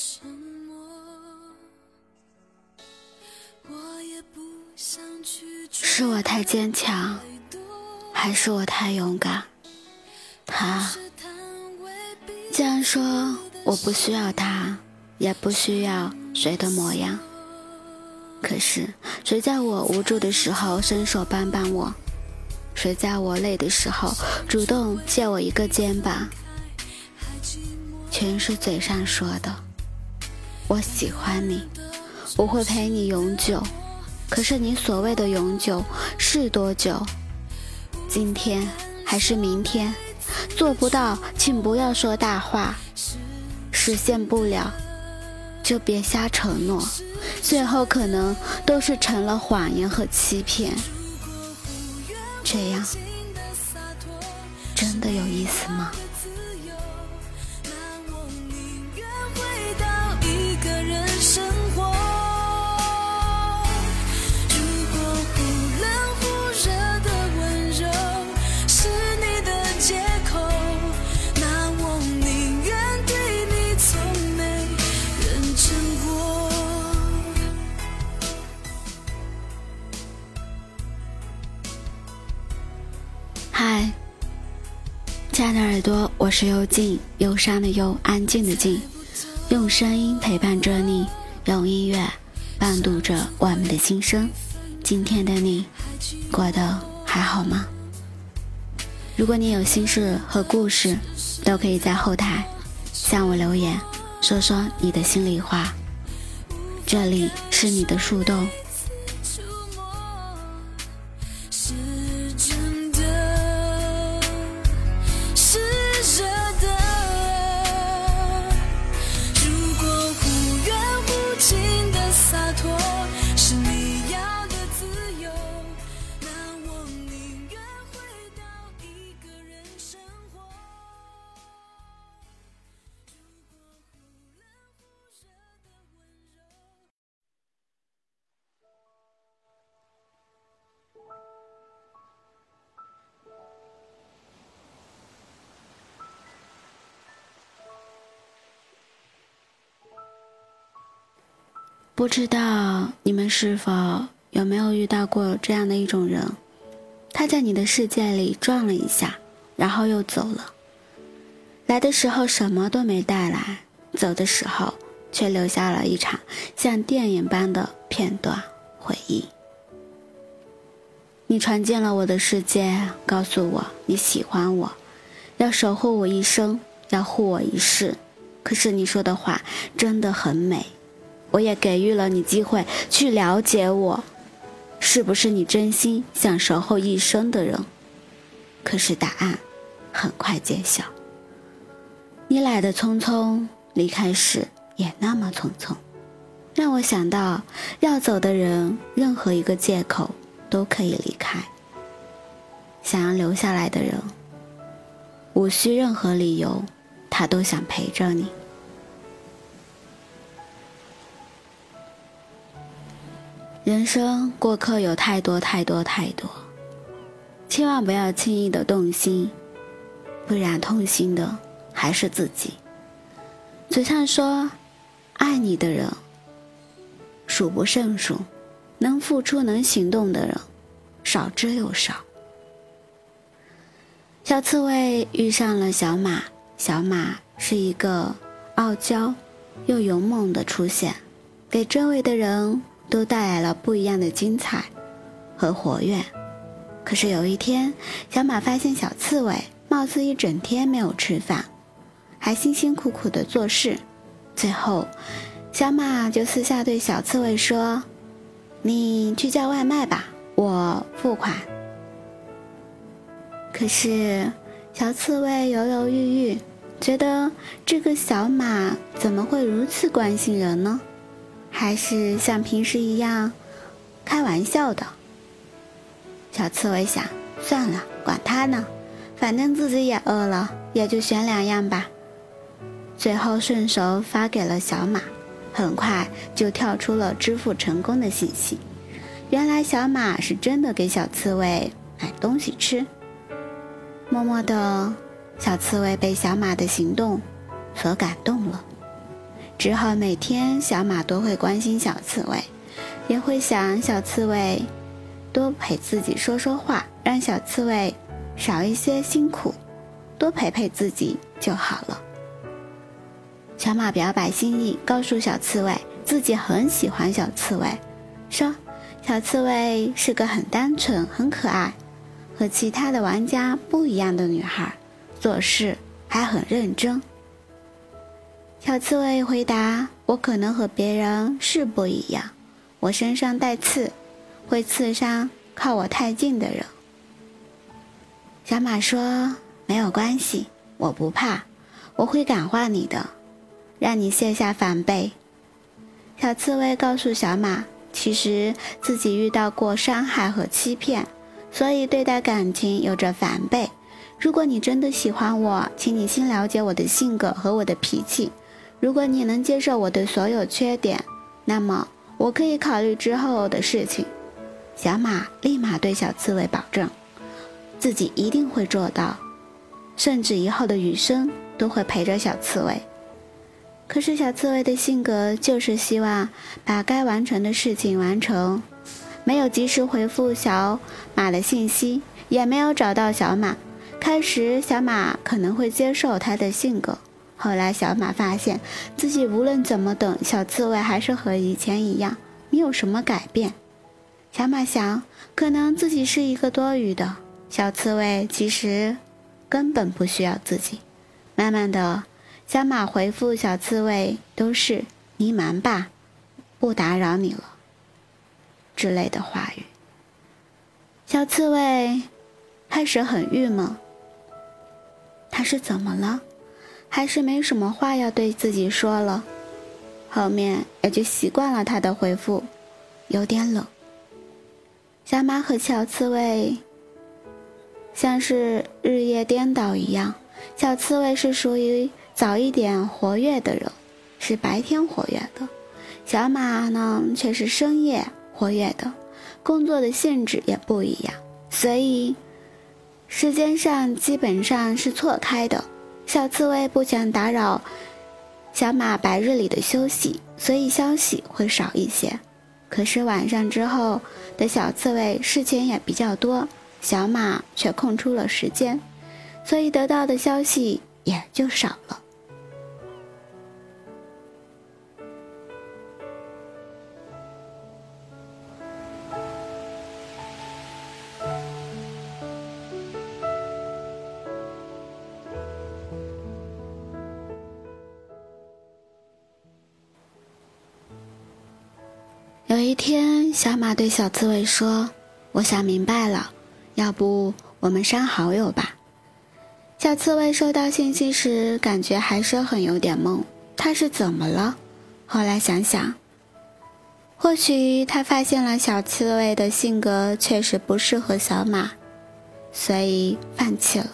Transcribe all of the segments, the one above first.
沉默，我也不想去。是我太坚强，还是我太勇敢？他既然说我不需要他，也不需要谁的模样。可是，谁在我无助的时候伸手帮帮我？谁在我累的时候主动借我一个肩膀？全是嘴上说的，我喜欢你，我会陪你永久。可是你所谓的永久是多久？今天还是明天？做不到，请不要说大话。实现不了，就别瞎承诺。最后可能都是成了谎言和欺骗，这样真的有意思吗？我是幽静，忧伤的忧，安静的静，用声音陪伴着你，用音乐伴读着我们的心声。今天的你过得还好吗？如果你有心事和故事，都可以在后台向我留言，说说你的心里话。这里是你的树洞。不知道你们是否有没有遇到过这样的一种人？他在你的世界里转了一下，然后又走了。来的时候什么都没带来，走的时候却留下了一场像电影般的片段回忆。你闯进了我的世界，告诉我你喜欢我，要守护我一生，要护我一世。可是你说的话真的很美。我也给予了你机会去了解我，是不是你真心想守候一生的人？可是答案很快揭晓。你来的匆匆，离开时也那么匆匆，让我想到要走的人，任何一个借口都可以离开；想要留下来的人，无需任何理由，他都想陪着你。人生过客有太多太多太多，千万不要轻易的动心，不然痛心的还是自己。嘴上说爱你的人数不胜数，能付出能行动的人少之又少。小刺猬遇上了小马，小马是一个傲娇又勇猛的出现，给周围的人。都带来了不一样的精彩和活跃。可是有一天，小马发现小刺猬貌似一整天没有吃饭，还辛辛苦苦的做事。最后，小马就私下对小刺猬说：“你去叫外卖吧，我付款。”可是，小刺猬犹犹豫豫，觉得这个小马怎么会如此关心人呢？还是像平时一样开玩笑的。小刺猬想，算了，管他呢，反正自己也饿了，也就选两样吧。最后顺手发给了小马，很快就跳出了支付成功的信息。原来小马是真的给小刺猬买东西吃，默默的，小刺猬被小马的行动所感动了。之后每天，小马都会关心小刺猬，也会想小刺猬多陪自己说说话，让小刺猬少一些辛苦，多陪陪自己就好了。小马表白心意，告诉小刺猬自己很喜欢小刺猬，说小刺猬是个很单纯、很可爱，和其他的玩家不一样的女孩，做事还很认真。小刺猬回答：“我可能和别人是不一样，我身上带刺，会刺伤靠我太近的人。”小马说：“没有关系，我不怕，我会感化你的。”让你卸下防备。小刺猬告诉小马，其实自己遇到过伤害和欺骗，所以对待感情有着防备。如果你真的喜欢我，请你先了解我的性格和我的脾气。如果你能接受我的所有缺点，那么我可以考虑之后的事情。小马立马对小刺猬保证，自己一定会做到，甚至以后的余生都会陪着小刺猬。可是小刺猬的性格就是希望把该完成的事情完成，没有及时回复小马的信息，也没有找到小马。开始小马可能会接受他的性格，后来小马发现自己无论怎么等，小刺猬还是和以前一样，没有什么改变。小马想，可能自己是一个多余的小刺猬，其实根本不需要自己。慢慢的。小马回复小刺猬都是“你忙吧，不打扰你了”之类的话语。小刺猬开始很郁闷，他是怎么了？还是没什么话要对自己说了？后面也就习惯了他的回复，有点冷。小马和小刺猬像是日夜颠倒一样，小刺猬是属于。早一点活跃的人是白天活跃的，小马呢却是深夜活跃的，工作的性质也不一样，所以时间上基本上是错开的。小刺猬不想打扰小马白日里的休息，所以消息会少一些。可是晚上之后的小刺猬事情也比较多，小马却空出了时间，所以得到的消息也就少了。小马对小刺猬说：“我想明白了，要不我们删好友吧？”小刺猬收到信息时，感觉还是很有点懵。他是怎么了？后来想想，或许他发现了小刺猬的性格确实不适合小马，所以放弃了。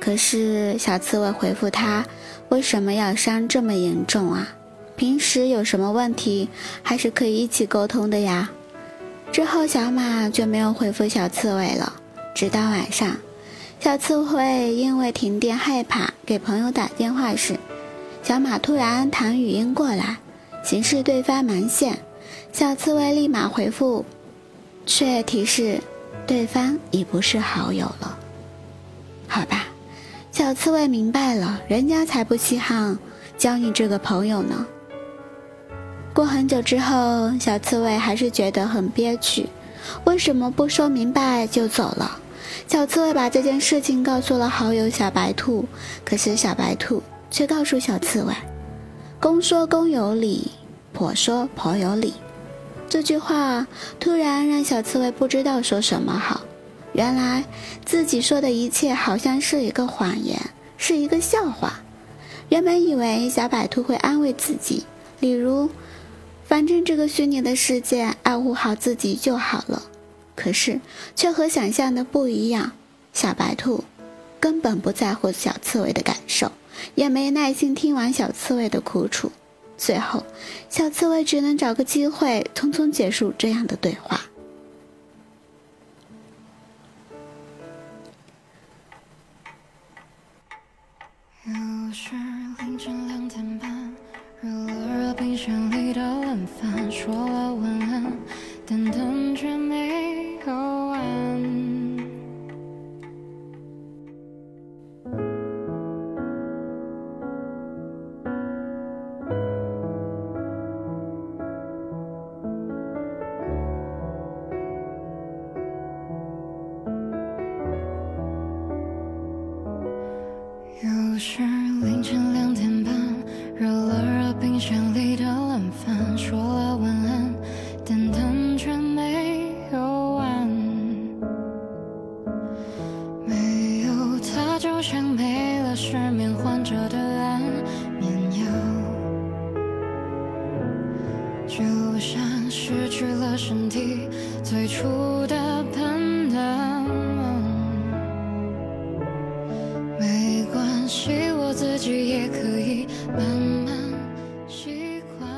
可是小刺猬回复他：“为什么要伤这么严重啊？”平时有什么问题，还是可以一起沟通的呀。之后，小马就没有回复小刺猬了。直到晚上，小刺猬因为停电害怕，给朋友打电话时，小马突然弹语音过来，显示对方忙线。小刺猬立马回复，却提示对方已不是好友了。好吧，小刺猬明白了，人家才不稀罕交你这个朋友呢。过很久之后，小刺猬还是觉得很憋屈，为什么不说明白就走了？小刺猬把这件事情告诉了好友小白兔，可是小白兔却告诉小刺猬：“公说公有理，婆说婆有理。”这句话突然让小刺猬不知道说什么好。原来自己说的一切好像是一个谎言，是一个笑话。原本以为小白兔会安慰自己，例如。反正这个虚拟的世界爱护好自己就好了可是却和想象的不一样小白兔根本不在乎小刺猬的感受也没耐心听完小刺猬的苦楚最后小刺猬只能找个机会匆匆结束这样的对话。又是凌晨两点半惹了冰山里的冷饭，说了晚没关系，我自己也可以慢慢习惯。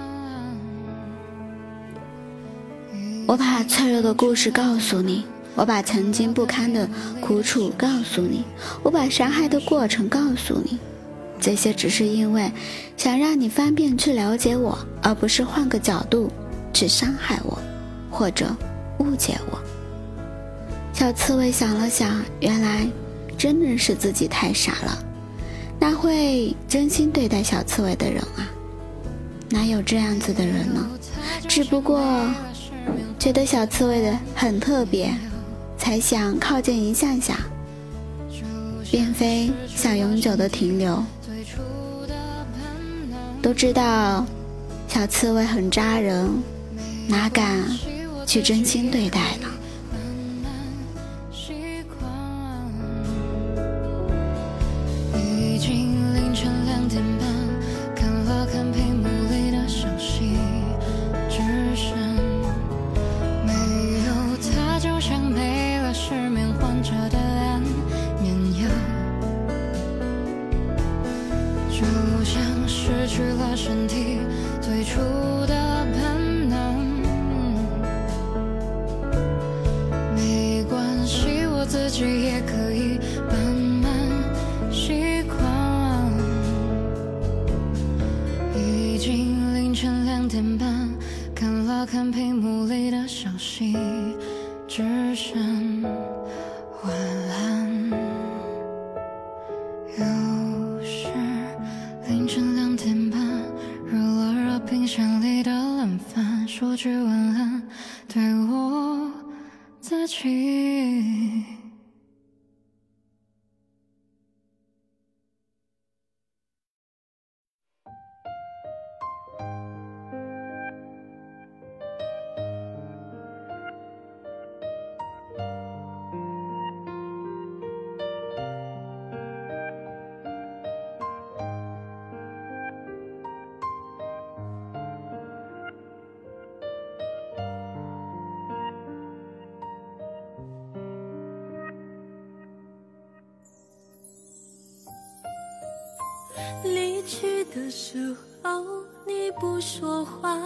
我把脆弱的故事告诉你，我把曾经不堪的苦楚告诉你，我把伤害的过程告诉你。这些只是因为想让你方便去了解我，而不是换个角度去伤害我，或者误解我。小刺猬想了想，原来真的是自己太傻了。那会真心对待小刺猬的人啊？哪有这样子的人呢？只不过觉得小刺猬的很特别，才想靠近一下下，并非想永久的停留。都知道小刺猬很扎人，哪敢去真心对待呢？只剩晚的时候你不说话，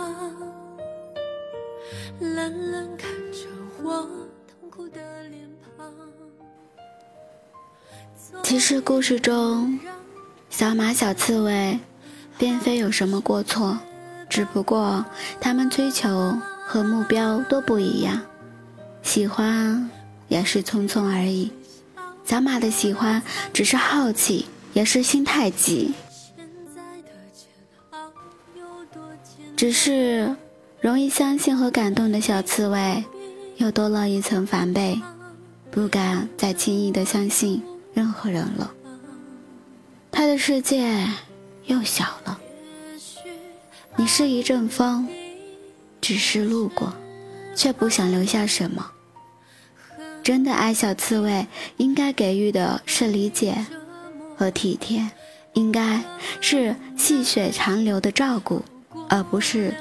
冷冷看着我痛苦的脸庞。其实故事中，小马、小刺猬并非有什么过错，只不过他们追求和目标都不一样，喜欢也是匆匆而已。小马的喜欢只是好奇，也是心太急，只是容易相信和感动的小刺猬，又多了一层防备，不敢再轻易的相信任何人了。他的世界又小了。你是一阵风，只是路过，却不想留下什么。真的爱小刺猬，应该给予的是理解和体贴，应该是细水长流的照顾，而不是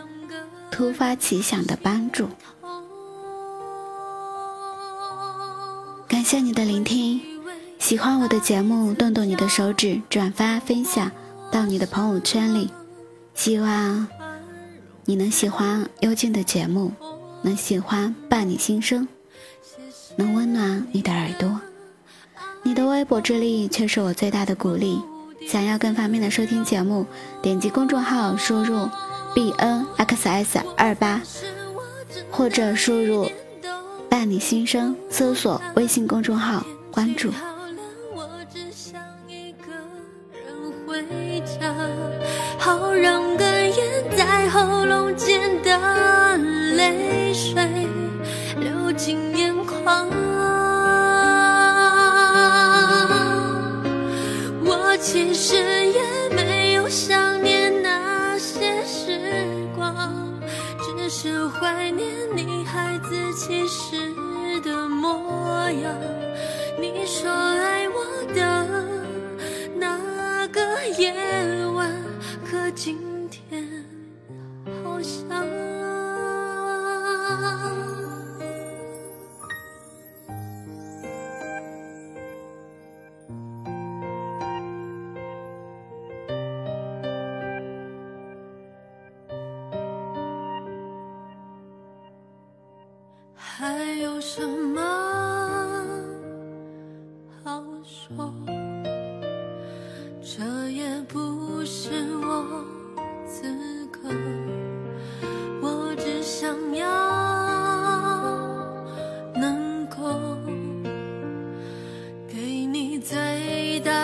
突发奇想的帮助。感谢你的聆听喜欢我的节目动动你的手指转发分享到你的朋友圈里。希望你能喜欢幽静的节目能喜欢伴你心声能温暖你的耳朵。你的微博之力却是我最大的鼓励想要更方便的收听节目点击公众号输入 b n x s 二八，或者输入“伴你新生”搜索微信公众号关注。好让在喉咙间的泪。怀念。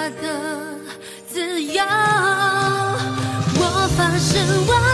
的自由。我发誓我